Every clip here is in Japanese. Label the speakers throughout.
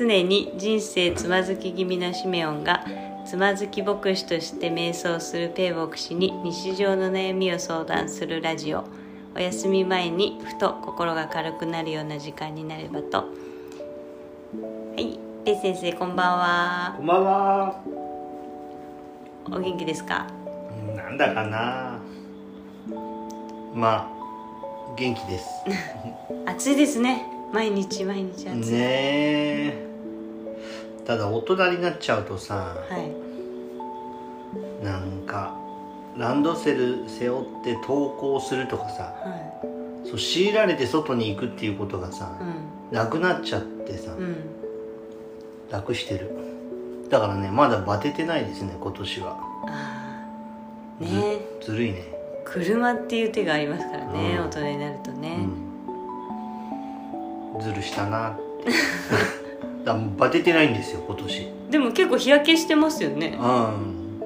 Speaker 1: 常に人生つまずき気味なシメオンがつまずき牧師として瞑想するペイ牧師に日常の悩みを相談するラジオお休み前にふと心が軽くなるような時間になればとはいペイ先生こんばんは
Speaker 2: こんばんは。
Speaker 1: お元気ですか？
Speaker 2: なんだかな。まあ元気です。
Speaker 1: 暑いですね毎日毎日暑い、
Speaker 2: ねえ。ただ大人になっちゃうとさ、
Speaker 1: はい
Speaker 2: なんかランドセル背負って登校するとかさ、
Speaker 1: は
Speaker 2: そう強いられて外に行くっていうことがさ、
Speaker 1: い
Speaker 2: なくなっちゃってさ、
Speaker 1: うんうん
Speaker 2: 楽してる。だからねまだバテてないですね今年は。
Speaker 1: ああね
Speaker 2: ずるいね。
Speaker 1: 車っていう手がありますからね、
Speaker 2: うん
Speaker 1: 大人になるとね、
Speaker 2: うん。ずるしたなって。だバテてないんですよ今年。
Speaker 1: でも結構日焼けしてますよね。
Speaker 2: うん。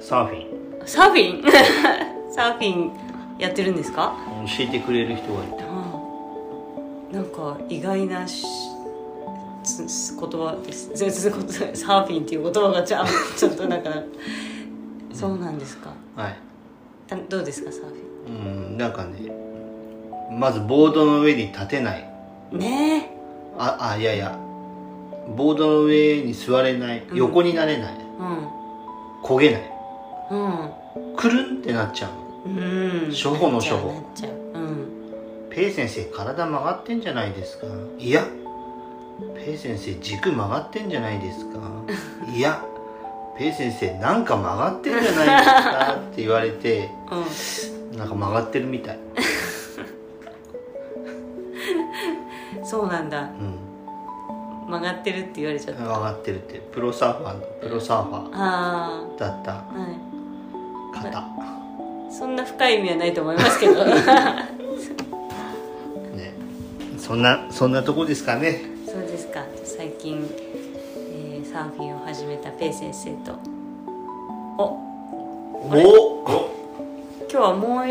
Speaker 2: サーフィン。
Speaker 1: サーフィン？サーフィンやってるんですか？
Speaker 2: 教えてくれる人がいた。
Speaker 1: なんか意外なし言葉です。全然ことサーフィンっていう言葉がちゃちょっとなんかそうなんですか？
Speaker 2: はい。
Speaker 1: たどうですかサーフィ
Speaker 2: うんなんかねまずボードの上に立てない。
Speaker 1: ンね
Speaker 2: ああいやいやボードの上に座れない
Speaker 1: うん。
Speaker 2: 横になれない、
Speaker 1: え
Speaker 2: 焦げない。
Speaker 1: うん。
Speaker 2: くるんってなっちゃう。
Speaker 1: うん。うん
Speaker 2: 初歩の初歩。
Speaker 1: なっちゃう。ううん。
Speaker 2: ペイ先生体曲がってんじゃないですか。いや。ペイ先生軸曲がってんじゃないですか。いや。ペイ先生なんか曲がってんじゃないですか。って言われて。
Speaker 1: う
Speaker 2: なんか曲がってるみたい
Speaker 1: そうなんだ。
Speaker 2: うん。
Speaker 1: 曲がってるって言われちゃった。
Speaker 2: 曲がってるって。プロサーファーのプロサーファ
Speaker 1: あ
Speaker 2: ー。だった。
Speaker 1: あはい。
Speaker 2: 方
Speaker 1: そんな深い意味はないと思いますけど。
Speaker 2: ね。そんなそんなとこですかね。
Speaker 1: そうですか。最近、えーサーフィンを始めたペイ先生と。お。
Speaker 2: お。
Speaker 1: 今日はもう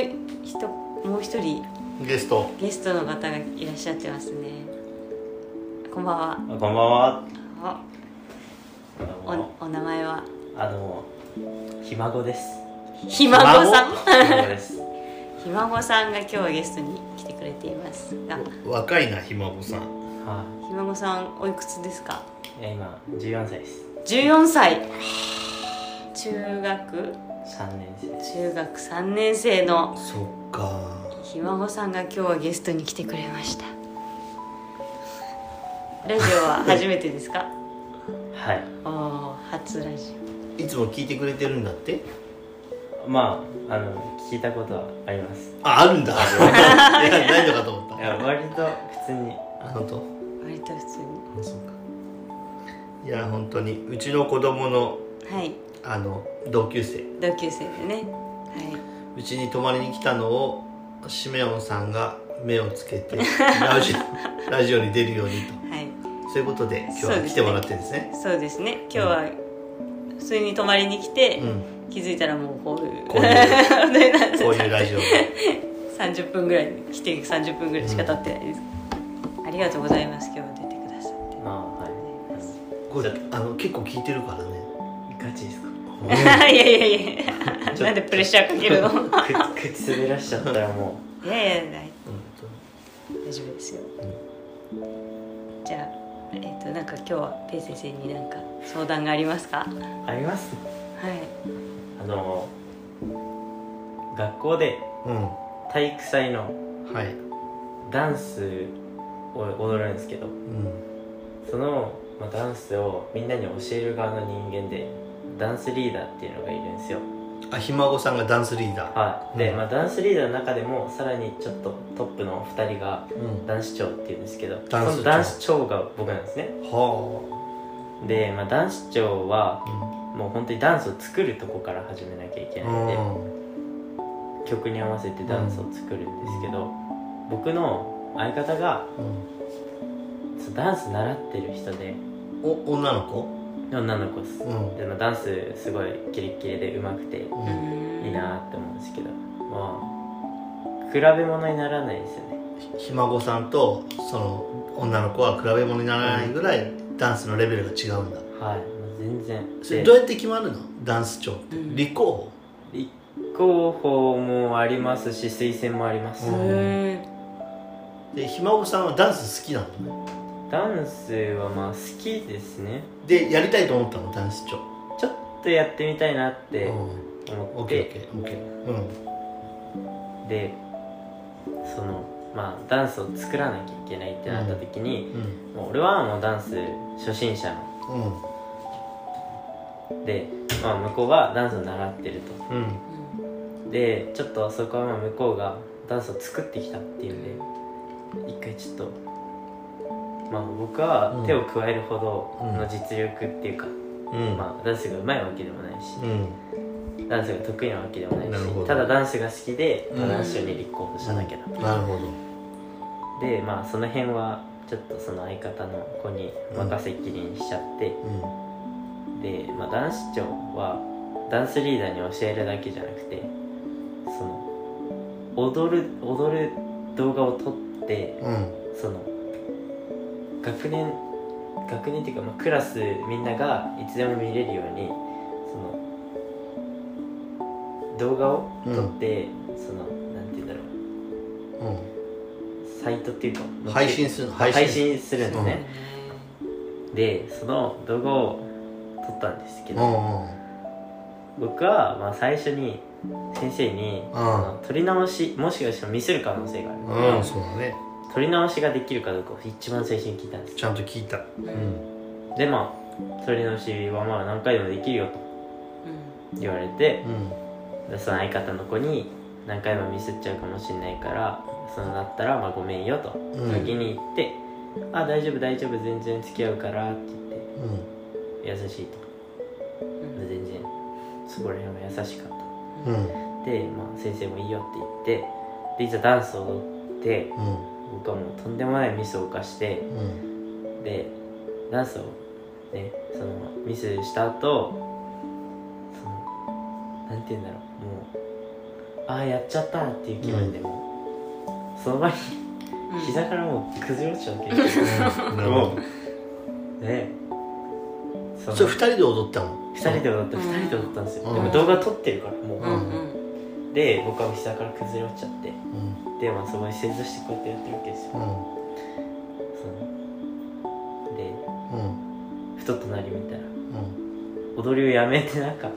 Speaker 1: ひともう一人。
Speaker 2: ゲスト。
Speaker 1: ゲストの方がいらっしゃってますねこんばんは
Speaker 3: こんばんは。
Speaker 1: おお名前は？
Speaker 3: あのひ孫です。
Speaker 1: ひ孫さん？
Speaker 3: ひ孫です。
Speaker 1: ひ孫さんが今日はゲストに来てくれていますが
Speaker 2: 若いなひ孫さん
Speaker 3: は
Speaker 1: ひ孫さんおいくつですか？
Speaker 3: い。いや今14歳です。
Speaker 1: 14歳中学？
Speaker 3: 三年生。
Speaker 1: 中学3年生の
Speaker 2: そっか
Speaker 1: ひ孫さんが今日はゲストに来てくれましたラジオは初めてですか？
Speaker 3: はい。
Speaker 1: おー初ラジ
Speaker 2: いつも聞いてくれてるんだって？
Speaker 3: まああの聞いたことはあります。
Speaker 2: ああるんだ。いやないのかと思っ
Speaker 3: いや割と普通に。
Speaker 2: た本当？
Speaker 1: オ割と普通に。
Speaker 2: そうか。いや本当に。うちの子供の
Speaker 1: はい。
Speaker 2: あの同級生。
Speaker 1: 同級生でね。は
Speaker 2: うちに泊まりに来たのをシメオンさんが目をつけてラジオ ラジオに出るようにとそういうことで今日は来てもらってるんですね。
Speaker 1: そうですね。今日は普通に泊まりに来て、
Speaker 2: うん。
Speaker 1: 気づいたらもうこういう。
Speaker 2: こういう ラジオ。
Speaker 1: 30分ぐらいに来て30分ぐらいしか経ってないです、ありがとうございます。今日は出てくださって。
Speaker 3: まあは
Speaker 2: これあの結構聞いてるからね。
Speaker 3: い。ガチですか？
Speaker 1: いやいやいや。なんでプレッシャーかけるの？
Speaker 3: く口滑らしちゃったらも
Speaker 1: いやいや大丈夫ですよ、じゃあえっ、となんか今日はペイ先生になんか相談がありますか？
Speaker 3: あります。
Speaker 1: い。
Speaker 3: あの学校で
Speaker 2: うん。
Speaker 3: 体育祭の
Speaker 2: はい。
Speaker 3: ダンスを踊るんですけど。
Speaker 2: うん。
Speaker 3: その、まあ、ダンスをみんなに教える側の人間でダンスリーダーっていうのがいるんですよ
Speaker 2: あひ孫さんがダンスリーダー。
Speaker 3: はい。で、
Speaker 2: うん
Speaker 3: まあ、ダンスリーダーの中でもさらにちょっとトップの2人が
Speaker 2: うん。
Speaker 3: 男子長っていうんですけど
Speaker 2: 男子長。
Speaker 3: その男子長が僕なんですね。
Speaker 2: は
Speaker 3: で、まあ、男子長は
Speaker 2: あ
Speaker 3: もう本当にダンスを作るとこから始めなきゃいけ
Speaker 2: う
Speaker 3: ないんで
Speaker 2: ん。
Speaker 3: 曲に合わせてダンスを作るんですけど僕の相方がダンス習ってる人で
Speaker 2: お女の子？
Speaker 3: 女の子です。
Speaker 2: うん。
Speaker 3: でまあダンスすごいキレッキレで上手くて
Speaker 2: うん。
Speaker 3: いいなって思うんですけど。まあ比べ物にならないですよね。
Speaker 2: ひ孫さんとその女の子は比べ物にならないぐらいダンスのレベルが違うんだ。
Speaker 3: はい。全然。で
Speaker 2: それどうやって決まるの？ダンス長って、
Speaker 1: うん。
Speaker 2: 立候
Speaker 3: 立候補もありますし推薦もあります、
Speaker 2: でひ孫さんはダンス好きなの？ね
Speaker 3: ダンスはまあ好きですね。
Speaker 2: でやりたいと思ったの？ダンス長。
Speaker 3: ちょっとやってみたいなって
Speaker 2: うん。
Speaker 3: 思って。
Speaker 2: ケーオッケー。うん。
Speaker 3: でそのまあダンスを作らなきゃいけないってなった時に、
Speaker 2: うん。
Speaker 3: もう俺はもうダンス初心者の。
Speaker 2: うん。
Speaker 3: で、まあ、向こうはダンスを習ってると。
Speaker 2: うん。
Speaker 3: でちょっとそこはまあ向こうがダンスを作ってきたっていうんで一回ちょっとまあ僕は手を加えるほどの実力っていうか、
Speaker 2: うん。
Speaker 3: まあダンスが上手いわけでもないし
Speaker 2: うん。
Speaker 3: ダンスが得意なわけでもないしただダンスが好きで
Speaker 2: うん。
Speaker 3: ダンス賞に立候補しただけだ、
Speaker 2: なるほど。
Speaker 3: でまあその辺はちょっとその相方の子に任せっきりにしちゃって、
Speaker 2: う
Speaker 3: で、まあ、男子長はダンスリーダーに教えるだけじゃなくてその踊る踊る動画を撮って
Speaker 2: んうん。
Speaker 3: その学年学年っていうか、まあ、クラスみんながいつでも見れるようにその動画を撮って、そのなんて言うんだろう。
Speaker 2: う
Speaker 3: サイトっていうか
Speaker 2: ん配信するの？
Speaker 3: 配信？するんです
Speaker 1: え
Speaker 3: ね、でその動画を撮ったんですけど、
Speaker 2: うんうん。
Speaker 3: 僕はまあ最初に先生に、撮り直しもしかしたらミスる可能性がある。から、
Speaker 2: うんそうだね
Speaker 3: 撮り直しができるかどうかを一番最初に聞いたんです。
Speaker 2: ちゃんと聞いた。うん。
Speaker 3: でまあ撮り直しはまあ何回でもできるよと言われて
Speaker 2: うん。
Speaker 3: でその相方の子に何回もミスっちゃうかもしれないからそのなったらまあごめんよと。
Speaker 2: うん。
Speaker 3: 先に言って「あ大丈夫大丈夫全然付き合うから」って言って
Speaker 2: うん。
Speaker 3: 優しいと。
Speaker 1: うん。
Speaker 3: 全然そこら辺は優しかった。
Speaker 2: うん。
Speaker 3: で、まあ、先生もいいよって言ってでいざダンスを踊って
Speaker 2: うん
Speaker 3: 僕はもうとんでもないミスを犯して
Speaker 2: うん。
Speaker 3: でダンスをねそのミスした後そのなんて言うんだろうもうああやっちゃったっていう気分でもうその場に
Speaker 1: うん。
Speaker 3: 膝からもう崩れ落ちちゃうわけですよ
Speaker 2: うん。なるほど
Speaker 3: でそ
Speaker 2: れ二人で踊ったの？
Speaker 3: 二人で踊って二人で踊ったんですよ、
Speaker 2: うん。
Speaker 3: でも動画撮ってるからもう、
Speaker 1: うんうん。
Speaker 3: で僕は膝から崩れ落ちちゃって。
Speaker 2: うん
Speaker 3: でまあそこに正座してこうやってやってるわけですよ、
Speaker 2: うん。
Speaker 3: そので
Speaker 2: うん。
Speaker 3: ふと隣見たら
Speaker 2: うん。
Speaker 3: 踊りをやめてなかっ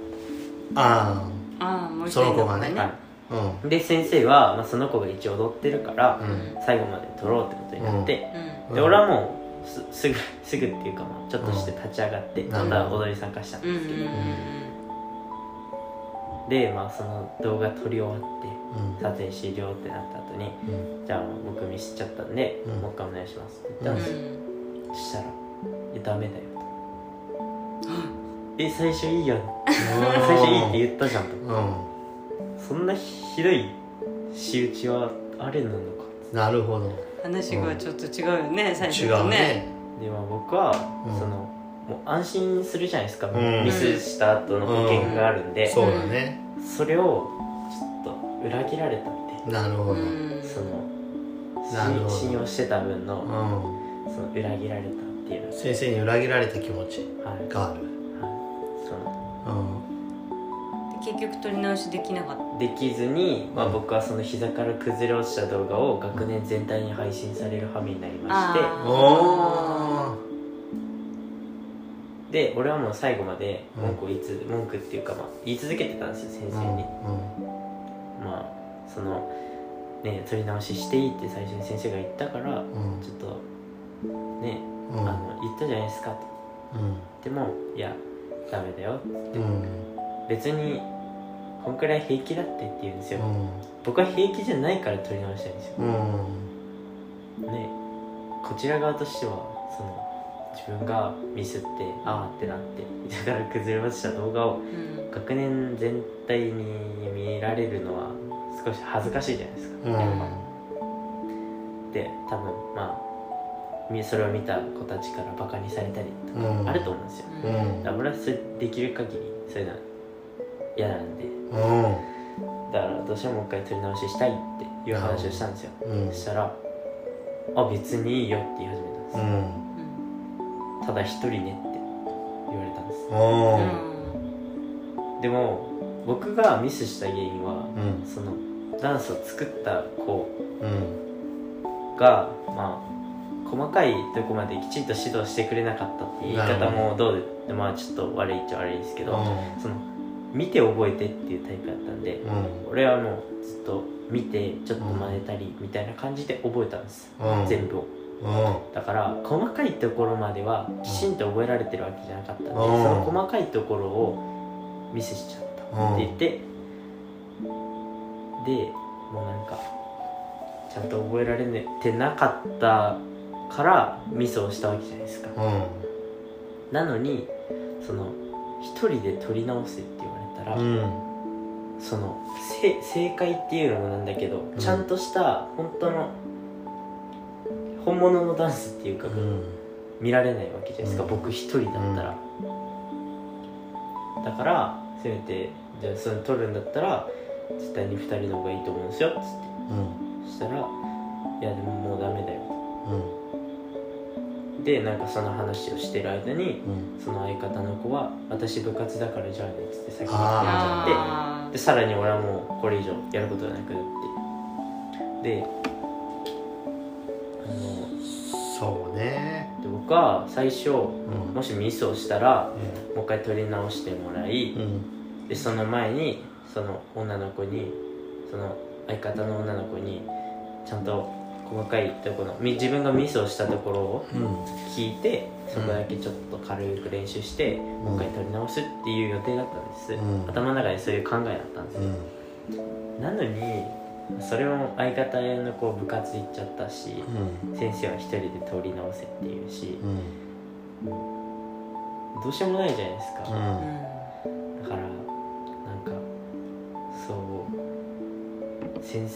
Speaker 2: あ
Speaker 1: ああもう一
Speaker 2: そ
Speaker 1: 人
Speaker 2: の子がね。
Speaker 3: た、は
Speaker 2: あうん。
Speaker 3: い、で先生は、まあ、その子が一応踊ってるから、
Speaker 2: うん。
Speaker 3: 最後まで撮ろうってことになって、
Speaker 1: うん。
Speaker 3: で俺はもうすすぐすぐっていうかまあちょっとして立ち上がって、
Speaker 2: ん。
Speaker 3: また踊り参加したん
Speaker 1: うんうん
Speaker 3: ですけど、でまあその動画撮り終わって
Speaker 2: うん。
Speaker 3: 撮影終了ってなった後に
Speaker 2: うん。
Speaker 3: じゃあ僕ミスっちゃったんで、
Speaker 2: うん。
Speaker 3: もう一回お願いします。って言ったんですよ、そしたら「えダメだよ」と「え最初いいやん。最初いいって言ったじゃん」と。
Speaker 2: うん。
Speaker 3: そんなひどい仕打ちはあれなのか。
Speaker 2: なるほど。
Speaker 1: 話がちょっと違うよね最初
Speaker 2: 違
Speaker 1: とね。
Speaker 2: うね。
Speaker 3: でまあ僕は、
Speaker 2: うん。
Speaker 3: そのもう安心するじゃないですか、
Speaker 2: うん。
Speaker 3: ミスした後の保険があるんで、
Speaker 2: そうだね。
Speaker 3: それをちょっと裏切られたって。
Speaker 2: なるほど。うん
Speaker 1: うん
Speaker 3: その
Speaker 2: なるほど。
Speaker 3: 信用してた分のその裏切られたっていう。の
Speaker 2: 先生に裏切られた気持ち
Speaker 3: はい、
Speaker 2: がある。
Speaker 3: はい、その
Speaker 2: うん
Speaker 1: 結局取り直しできなかった。
Speaker 3: できずに、まあ、
Speaker 2: うん。
Speaker 3: 僕はその膝から崩れ落ちた動画を学年全体に配信される羽目になりまして。
Speaker 1: あ
Speaker 2: おー
Speaker 3: で俺はもう最後まで文句を言いつ、文句っていうか、まあ、言い続けてたんですよ先生に、まあそのね取り直ししていいって最初に先生が言ったからちょっとね、
Speaker 2: うん。
Speaker 3: あの言ったじゃないですかと。でもいやダメだよ
Speaker 2: うんうん。
Speaker 3: 別にこんくらい平気だってって言うんですよ、
Speaker 2: うん。
Speaker 3: 僕は平気じゃないから取り直したいんですよ。
Speaker 2: うん。
Speaker 3: ねこちら側としてはその自分がミスってああってなってだから崩れ落ちた動画を
Speaker 1: うん。
Speaker 3: 学年全体に見られるのは少し恥ずかしいじゃないですか、
Speaker 2: うん。
Speaker 3: で多分まあみそれを見た子たちからバカにされたりとか
Speaker 2: うん。
Speaker 3: あると思うんですよ、
Speaker 2: うん。
Speaker 3: だから俺はそれできる限りそういうのは嫌なんで。
Speaker 2: うん。
Speaker 3: だからどうしてももう一回取り直ししたいっていう話をしたんですよ、
Speaker 2: うん。
Speaker 3: そしたらあ別にいいよって言い始めたんです、
Speaker 2: うん
Speaker 1: うん
Speaker 3: ただ一人ねって言われたんです。でも僕がミスした原因は
Speaker 2: うん。
Speaker 3: そのダンスを作った子
Speaker 2: うん。
Speaker 3: がまあ細かいとこまできちんと指導してくれなかったっていう言い方もどうでまあちょっと悪いっちゃ悪いですけど、その見て覚えてっていうタイプだったんで
Speaker 2: うん。
Speaker 3: 俺はもうずっと見てちょっと真似たりみたいな感じで覚えたんです、
Speaker 2: うん。
Speaker 3: 全部を
Speaker 2: うん。
Speaker 3: だから細かいところまではきちんと覚えられてるわけじゃなかったんで、
Speaker 2: うん。
Speaker 3: その細かいところをミスしちゃったって言って、でもうなんかちゃんと覚えられてなかったからミスをしたわけじゃないですか。
Speaker 2: うん。
Speaker 3: なのにその一人で取り直せって言われたら、
Speaker 2: うん。
Speaker 3: そのせ正解っていうのもなんだけど、
Speaker 2: ん。
Speaker 3: ちゃんとした本当の本物のダンスっていうか、
Speaker 2: うん。
Speaker 3: 見られないわけじゃないですか、
Speaker 2: うん。
Speaker 3: 僕一人だったら、だからせめてじゃあそれ取るんだったら絶対に2人の方がいいと思うんですよっつって。
Speaker 2: うん。
Speaker 3: そしたら「いやでももうダメだよ。
Speaker 2: うん」
Speaker 3: でなんかその話をしてる間に
Speaker 2: うん。
Speaker 3: その相方の子は「私部活だからじゃあね」っつって先に決めちゃ
Speaker 1: あ
Speaker 3: ってでさらに俺はもうこれ以上やることがなくなって。であの
Speaker 2: ね
Speaker 3: で僕は最初
Speaker 2: うん。
Speaker 3: もしミスをしたらもう一回取り直してもらい、
Speaker 2: うん。
Speaker 3: でその前にその女の子にその相方の女の子にちゃんと細かいところみ自分がミスをしたところを
Speaker 2: うん。
Speaker 3: 聞いてそこだけちょっと軽く練習して、もう一回取り直すっていう予定だったんです、
Speaker 2: うん。
Speaker 3: 頭の中でそういう考えだったんですなのにそれも相方の子部活行っちゃったし、
Speaker 2: うん。
Speaker 3: 先生は一人で取り直せっていうし
Speaker 2: うん。
Speaker 3: どうしようもないじゃないですか、
Speaker 2: うん。
Speaker 1: ー
Speaker 3: だからなんかそう先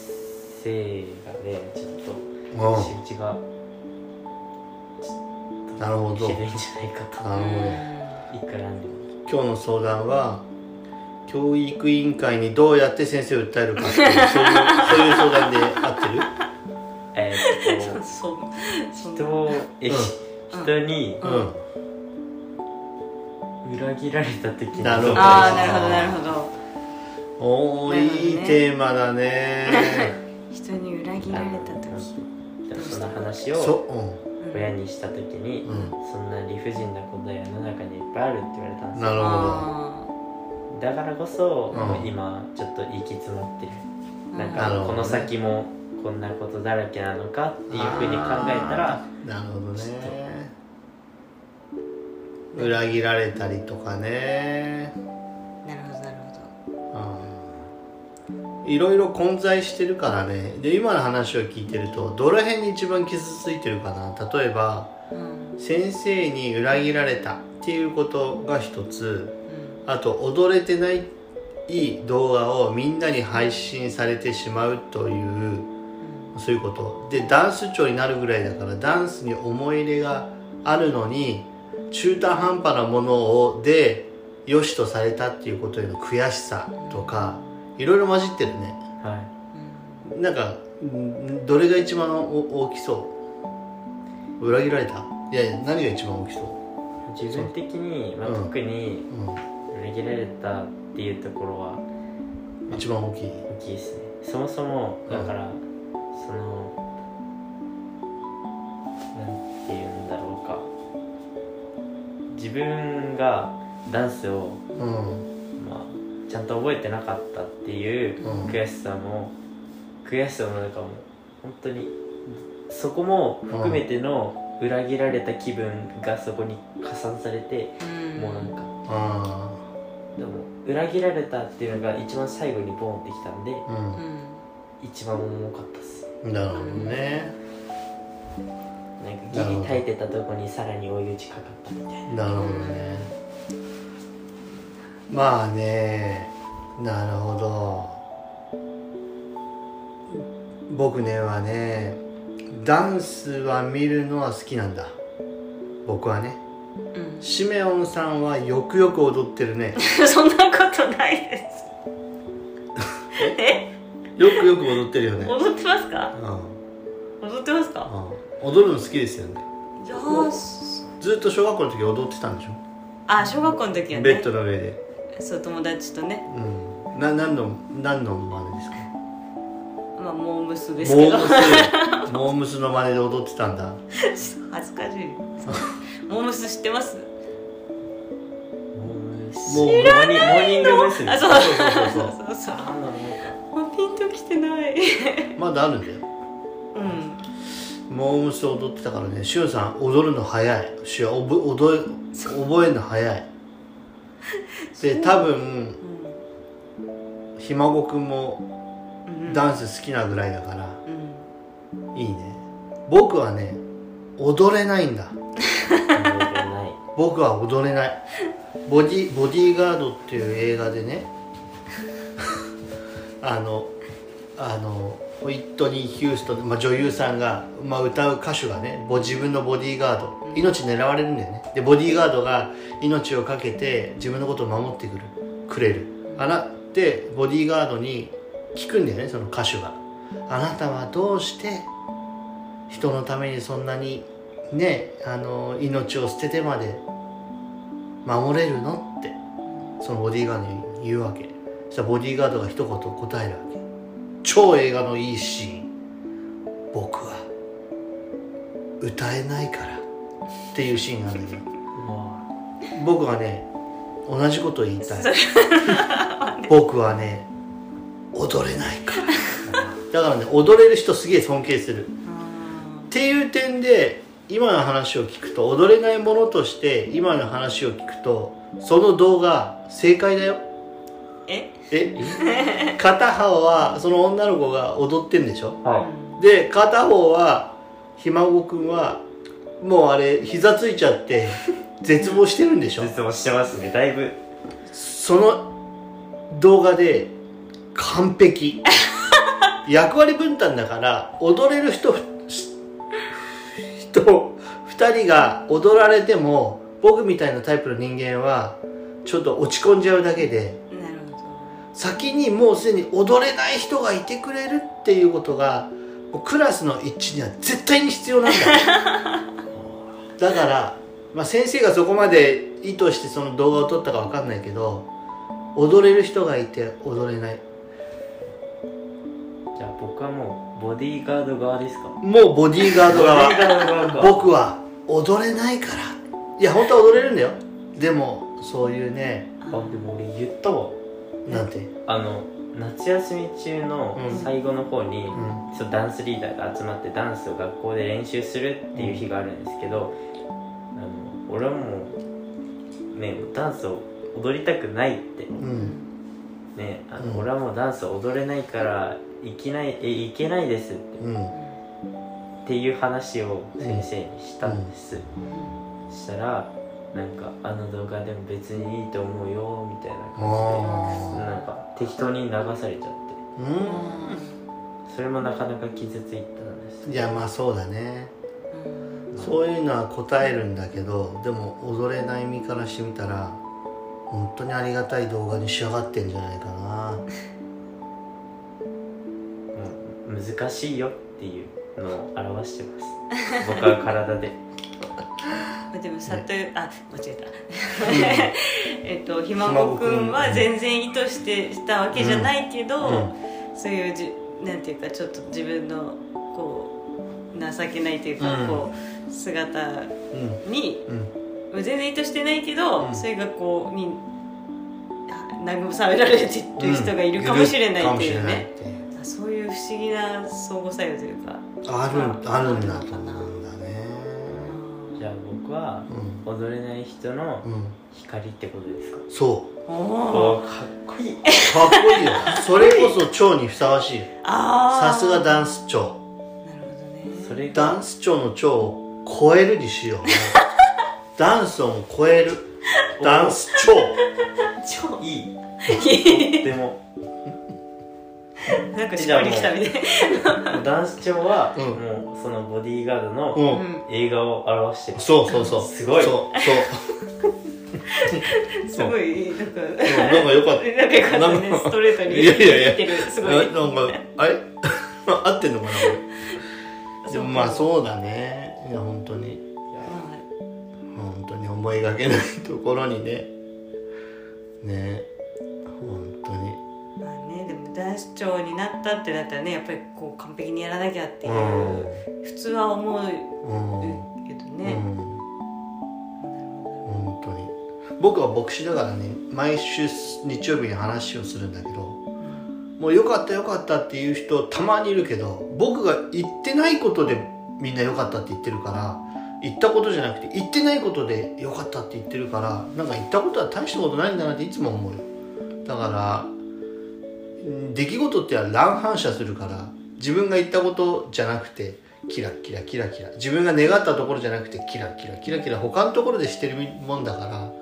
Speaker 3: 生がねちょっと
Speaker 2: うん。
Speaker 3: 仕打ちが
Speaker 2: なるほど。
Speaker 3: ひどいんじゃないかと。
Speaker 2: なるほど。
Speaker 3: いくらでも。
Speaker 2: 今日の相談は教育委員会にどうやって先生を訴えるかっていうそういうそういう相談で合ってる？
Speaker 3: えーっと人をえ
Speaker 2: うん
Speaker 3: 人に
Speaker 2: うん。
Speaker 3: 裏切られた時に
Speaker 2: な。るほど
Speaker 1: ああなるほどなるほど。
Speaker 2: おお、
Speaker 1: ね
Speaker 2: いいテーマだね。
Speaker 1: 人に裏切られた時。
Speaker 3: その話
Speaker 2: そ
Speaker 3: を親にした時に、
Speaker 2: うん。
Speaker 3: そんな理不尽なことは世の中にいっぱいあるって言われたんですよ。
Speaker 2: なるほ
Speaker 1: あ
Speaker 3: だからこそ、
Speaker 2: うん。
Speaker 3: 今ちょっと行き詰まってる。
Speaker 1: ー
Speaker 3: なん
Speaker 2: なるほどね。
Speaker 3: かこの先もこんなことだらけなのかっていうふうに考えたら
Speaker 2: なるほどね。裏切られたりとかね。
Speaker 1: なるほどなるほ
Speaker 2: うん。いろいろ混在してるからね。で今の話を聞いてるとどの辺に一番傷ついてるかな。例えば
Speaker 1: どうん。
Speaker 2: 先生に裏切られたっていうことが一つ。
Speaker 1: うん
Speaker 2: あと踊れてない動画をみんなに配信されてしまうというそういうこと。でダンス長になるぐらいだからダンスに思い入れがあるのに中途半端なものをで良しとされたっていうことへの悔しさとかいろいろ混じってるね。
Speaker 3: は
Speaker 1: うん
Speaker 2: なんかんどれが一番お大きそう？裏切られた？いやいや何が一番大きそ
Speaker 3: い自分的に、まあ、
Speaker 2: うん。
Speaker 3: 特に
Speaker 2: う、
Speaker 3: 裏切られたっていうところは
Speaker 2: うん、一番大きい。
Speaker 3: 大きいですね。そもそもだから、そのなんて言うんだろうか。自分がダンスを、
Speaker 2: うん。
Speaker 3: まあ、ちゃんと覚えてなかったっていう
Speaker 2: うん。
Speaker 3: 悔しさも、悔しさの中も本当にそこも含めての裏切られた気分がそこに加算されて、
Speaker 1: うん。
Speaker 3: もうなんか
Speaker 2: あ
Speaker 3: でも裏切られたっていうのが一番最後にボーンってきたんで一番重かったっす。
Speaker 2: なるほどね。
Speaker 3: なんかギリ耐えてたとこにさらに追い打ちかかったみたいな。
Speaker 2: なるほどね。まあねなるほど。僕ねはねダンスは見るのは好きなんだ。僕はね。
Speaker 1: うん
Speaker 2: シメオンさんはよくよく踊ってるね。
Speaker 1: そんなことないです。え？
Speaker 2: よくよく踊ってるよね。
Speaker 1: 踊ってますか？
Speaker 2: う
Speaker 1: 踊踊ってますか？
Speaker 2: うん。踊るの好きですよね。
Speaker 1: じゃあす
Speaker 2: ずっと小学校の時踊ってたんでしょ？
Speaker 1: あ小学校の時はね。
Speaker 2: ベッドの上で。
Speaker 1: そう友達とね。
Speaker 2: うん。な何の何の真似ですか？
Speaker 1: まあモームスですけど。
Speaker 2: モームス。モームスの真似で踊ってたんだ。
Speaker 1: 恥ずかしい。モームス知ってます？
Speaker 3: もうモーニモーニング娘。
Speaker 1: あそう
Speaker 2: そうそうそう
Speaker 1: そうそう。そう
Speaker 3: あ
Speaker 1: ピンときてない。
Speaker 2: まだあるんだよ。
Speaker 1: うん
Speaker 2: モームス踊ってたからね。しゅんさん踊るの早い。しゅん覚え覚えるの早い。で多分ひ孫くんも
Speaker 1: うん。
Speaker 2: ダンス好きなぐらいだから
Speaker 1: うん。
Speaker 2: いいね。僕はね踊れないんだ。僕は踊れないボディボディーガードっていう映画でね あのあのホイットニー・ヒューストン、まあ、女優さんが、まあ、歌う歌手がね自分のボディーガード命狙われるんだよね。でボディーガードが命を懸けて自分のことを守ってくるくれる。あなってボディーガードに聞くんだよねその歌手が。あなたはどうして人のためにそんなにねあの命を捨ててまで守れるのってそのボディーガードに言うわけ。そしたらボディーガードが一言答えるわけ。超映画のいいシーン。僕は歌えないからっていうシーンがあるんだけど。僕はね同じこと言いたい。僕はね踊れないから。だからね踊れる人すげえ尊敬する。っていう点で今の話を聞くと踊れないものとして今の話を聞くとその動画正解だよ。
Speaker 1: え？
Speaker 2: え？片方はその女の子が踊ってんでしょ？
Speaker 3: は
Speaker 2: で片方はひ孫くんはもうあれ膝ついちゃって絶望してるんでしょ？
Speaker 3: い実もしてますね。だいぶ。
Speaker 2: その動画で完璧。役割分担だから踊れる人人2人が踊られても僕みたいなタイプの人間はちょっと落ち込んじゃうだけで
Speaker 1: なるほど。
Speaker 2: 先にもうすでに踊れない人がいてくれるっていうことがもうクラスの一致には絶対に必要なんだ。だから、まあ、先生がそこまで意図してその動画を撮ったかわかんないけど踊れる人がいて踊れない。
Speaker 3: じゃあ僕はもうボディーガード側ですか？
Speaker 2: もうボディーガード側。
Speaker 3: ガード側か。
Speaker 2: 僕は踊れないから。いや本当は踊れるんだよ。でもそういうね。
Speaker 3: あでも俺言ったわ。
Speaker 2: なんて？
Speaker 3: あの夏休み中の
Speaker 2: うん。
Speaker 3: 最後の方に、
Speaker 2: うん。
Speaker 3: そうダンスリーダーが集まってダンスを学校で練習するっていう日があるんですけど、あの俺はもうねダンスを踊りたくないって。
Speaker 2: うん。
Speaker 3: ねあの、
Speaker 2: うん。
Speaker 3: 俺はもうダンスを踊れないからいけないえいけないですって。
Speaker 2: うん。
Speaker 3: っていう話を先生にしたんです、そしたらなんかあの動画でも別にいいと思うよみたいな感じで
Speaker 2: あ
Speaker 3: なんか適当に流されちゃって。
Speaker 2: ーうん。
Speaker 3: それもなかなか傷ついたんです。
Speaker 2: いやまあそうだね。
Speaker 1: うん。
Speaker 2: そういうのは答えるんだけどでも踊れない身からしてみたら本当にありがたい動画に仕上がってんじゃないかな
Speaker 3: 難しいよっていうのを表してます。僕は体で。
Speaker 1: でもさとあ間違えた。えっとひ孫くんは全然意図してしたわけじゃないけど、
Speaker 2: うん。
Speaker 1: そういうじなんていうかちょっと自分のこう情けないというか、
Speaker 2: うん。
Speaker 1: こう姿
Speaker 2: うん。
Speaker 1: に
Speaker 2: うん。
Speaker 1: 全然意図してないけど、
Speaker 2: うん。
Speaker 1: それがこうにあ慰められてる人がいるかもしれないっていうね、不思議な相互作用というか。
Speaker 2: あるあるんだと思んだね。
Speaker 3: じゃあ僕は
Speaker 2: うん。
Speaker 3: 踊れない人の
Speaker 2: うん。
Speaker 3: 光ってことですか？
Speaker 2: そう。
Speaker 1: お
Speaker 3: お
Speaker 1: お
Speaker 3: ーかっこいい。
Speaker 2: かっこいいよ。それこそ蝶にふさわしい
Speaker 1: ああ
Speaker 2: さすがダン
Speaker 1: ス
Speaker 2: ス蝶。
Speaker 1: なるほどね。
Speaker 3: それ
Speaker 2: ダ
Speaker 3: が
Speaker 2: ンス蝶の蝶を超えるにしよう。ダンスをも超える。ダンス蝶。
Speaker 1: 超
Speaker 3: いい。とっても
Speaker 1: なんかしっくりきたみたい
Speaker 3: もうダンス調は、
Speaker 2: うん。
Speaker 3: もうそのボディーガードの
Speaker 2: うん、
Speaker 1: うん
Speaker 3: 映画を表してる、
Speaker 2: そうそうそう。
Speaker 3: すごい。
Speaker 2: そう。そう。
Speaker 1: すごいなんか
Speaker 2: うん。なんかよかった。
Speaker 1: なんかよかったね
Speaker 2: なんか
Speaker 1: ストレートに
Speaker 2: いやいやいや。
Speaker 1: 言ってる。すごい。
Speaker 2: えなんかあれ？合ってんのかな？でもまあそうだね。いや本当に。
Speaker 1: ま
Speaker 2: 本当に思いがけないところにね。ね。本当に
Speaker 1: 大首長になったってなったらねやっぱりこう完璧にやらなきゃっていう、
Speaker 2: うん。
Speaker 1: 普通は思う
Speaker 2: うん
Speaker 1: けどね、
Speaker 2: うん。本当に。僕は牧師だからね毎週日曜日に話をするんだけどもう良かった良かったっていう人たまにいるけど僕が言ってないことでみんな良かったって言ってるから言ったことじゃなくて言ってないことで良かったって言ってるからなんか言ったことは大したことないんだなっていつも思うよ。だからうん出来事っては乱反射するから自分が言ったことじゃなくてキラキラキラキラ自分が願ったところじゃなくてキラキラキラキラ他のところでしてるもんだから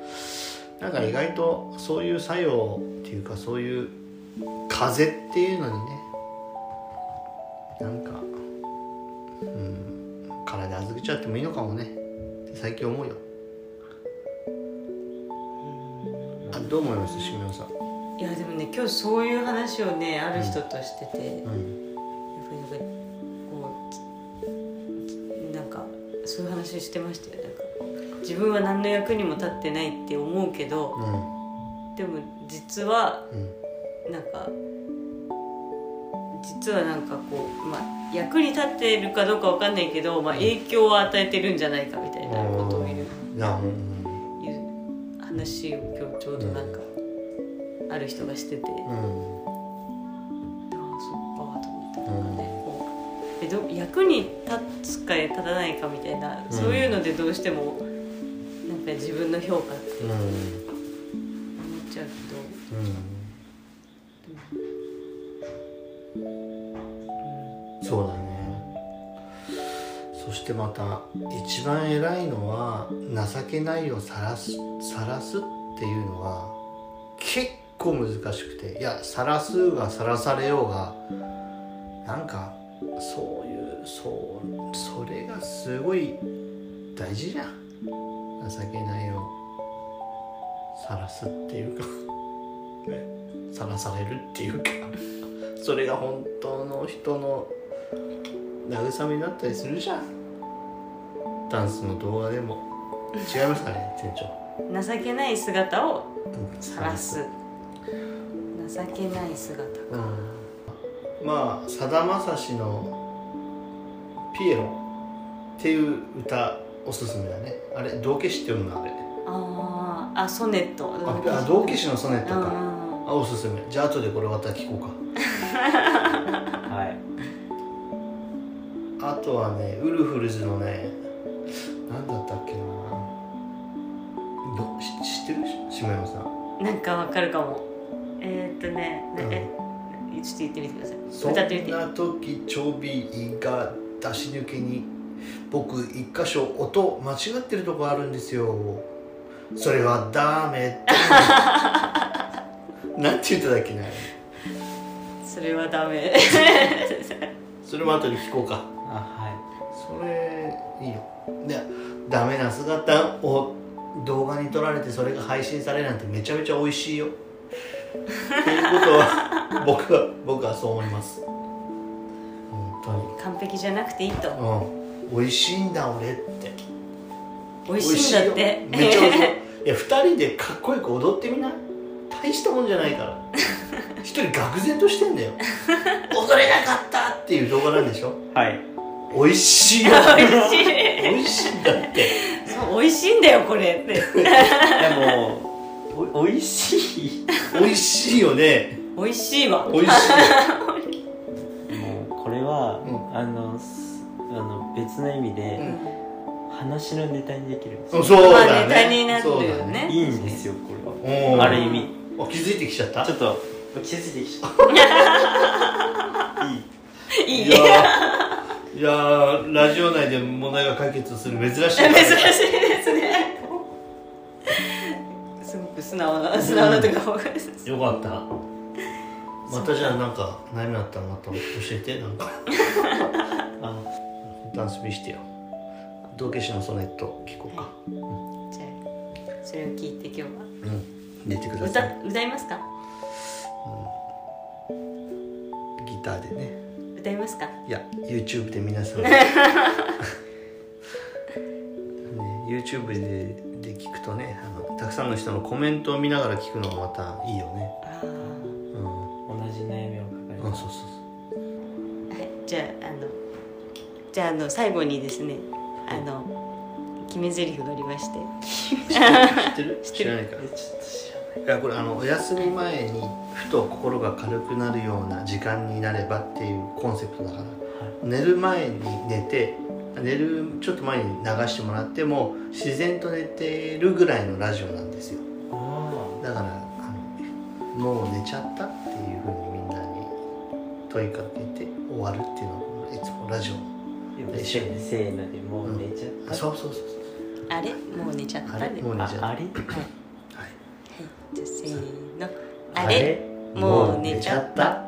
Speaker 2: なんか意外とそういう作用っていうかそういう風っていうのにねなんかうん体預けちゃってもいいのかもね。って最近思うよ。あどう思います？しみおさん。
Speaker 1: いやでもね今日そういう話をねある人としてて、やっぱ
Speaker 2: うん
Speaker 1: りなんかこうなんかそういう話してましたよ。なんか自分は何の役にも立ってないって思うけど
Speaker 2: うん
Speaker 1: でも実は
Speaker 2: うん。
Speaker 1: なんか実はなんかこう、まあ、役に立ってるかどうかわかんないけど、まあ、影響を与えてるんじゃないかみたいなことを言う
Speaker 2: うん。
Speaker 1: いう話を今日ちょうどなんかある人がしてて、あ
Speaker 2: うん。
Speaker 1: あそっかと思って。なんかねこうえど役に立つか立たないかみたいな、そういうのでどうしてもなんか自分の評価って
Speaker 2: うん。
Speaker 1: 思っちゃうけど。
Speaker 2: うん。そうだね。そしてまた一番偉いのは情けないを晒す晒すっていうのは結構難しくていや晒すが晒されようがなんかそういうそうそれがすごい大事じゃん。情けないを晒すっていうかね晒されるっていうかそれが本当の人の慰めになったりするじゃん。ダンスの動画でも。違いますかね店長。
Speaker 1: 情けない姿を
Speaker 2: うん
Speaker 1: 晒す情けない姿
Speaker 2: うん。まあさだまさしの「ピエロ」っていう歌おすすめだね。あれ道化師って読むのあれ。
Speaker 1: あーあソネット。
Speaker 2: ああ道化師のソネットか。あおすすめ。じゃあ後でこれ終わったら聞こうか。
Speaker 3: はい。
Speaker 2: あとはねウルフルズのね何だったっけな。どし知ってる？し下山さん。
Speaker 1: なんかわかるかもとね、
Speaker 2: うん。
Speaker 1: えちょっと言ってみてください。
Speaker 2: そんな時ちょびが出し抜けに僕一箇所音間違ってるとこあるんですよ。それはダメ なんて言っただっけな。
Speaker 1: それはダメ。
Speaker 2: それも後で聞こうか。
Speaker 3: あ
Speaker 2: それいいよ。でダメな姿を動画に撮られてそれが配信されるなんてめちゃめちゃ美味しいよっていうことは僕は僕はそう思います。本当に。
Speaker 1: 完璧じゃなくていいと。
Speaker 2: うん。美味しいんだ俺って。
Speaker 1: 美味しいんだって。
Speaker 2: めっちゃ美味しい。や2人でかっこよく踊ってみな大したもんじゃないから。一人愕然としてんだよ。踊れなかったっていう動画なんでしょ？
Speaker 3: はいはい。
Speaker 2: 美味しいよ。
Speaker 1: 美味しい。
Speaker 2: 美味しいんだって。
Speaker 1: そう美味しいんだよこれって。
Speaker 3: でもおおいしい。
Speaker 2: 美味しいよね。
Speaker 1: 美味しいわ。
Speaker 2: 美味し
Speaker 3: もうこれは、
Speaker 2: うん。
Speaker 3: あのすあの別の意味で、
Speaker 2: うん。
Speaker 3: 話のネタにできるんです。
Speaker 2: い
Speaker 3: よ
Speaker 2: そうだね。
Speaker 1: まあネタになるよ
Speaker 2: そうだ
Speaker 1: ね。
Speaker 3: いいんですよこれは。ある意味。
Speaker 2: あ気づいてきちゃった？
Speaker 3: ちょっと気づいてきちゃった。い い
Speaker 1: いい。
Speaker 2: いやーいやーラジオ内で問題が解決する珍しい。
Speaker 1: 珍しいですねすごく素直な素直なところがです
Speaker 2: よかった。またじゃあなんか悩みあったらまた教えてなんか。
Speaker 3: あ
Speaker 2: ダンス見してよ。道化師のソネット聞こうか。
Speaker 1: じゃあそれを聞いて今日は。
Speaker 2: うん。寝てくださ
Speaker 1: 歌
Speaker 2: い。
Speaker 1: 歌いますか？
Speaker 2: ギターでね。
Speaker 1: 歌いますか？
Speaker 2: いや YouTube で皆さん。ね YouTube でで聞くとねあのたくさんの人のコメントを見ながら聞くのがまたいいよね。
Speaker 1: あ
Speaker 2: うん、
Speaker 3: 同じ悩みを抱え
Speaker 2: うん、そうそう
Speaker 1: ーはいじゃああのじゃああの最後にですねあの決め台詞がありまして。
Speaker 2: そう知ってる？
Speaker 1: 知ってる。
Speaker 2: 知らないか。
Speaker 3: えちょっと知らない。
Speaker 2: いやこれあのお休み前にふと心が軽くなるような時間になればっていうコンセプトだから。寝る前に寝て寝るちょっと前に流してもらっても自然と寝てるぐらいのラジオなんですよ。
Speaker 3: あ
Speaker 2: だからあのもう寝ちゃったっていうふうにみんなに問いかけて終わるっていうのがいつもラジオ
Speaker 3: あでもせせーのでもう寝ちゃった、
Speaker 2: あそうそうそう
Speaker 1: あれ？もう寝ちゃった？
Speaker 2: あれ？
Speaker 1: ね
Speaker 2: も。う寝ちゃった。
Speaker 3: ああれ？
Speaker 2: はい。
Speaker 1: じゃあせーの。
Speaker 3: あ
Speaker 1: あれ？もう寝ちゃった？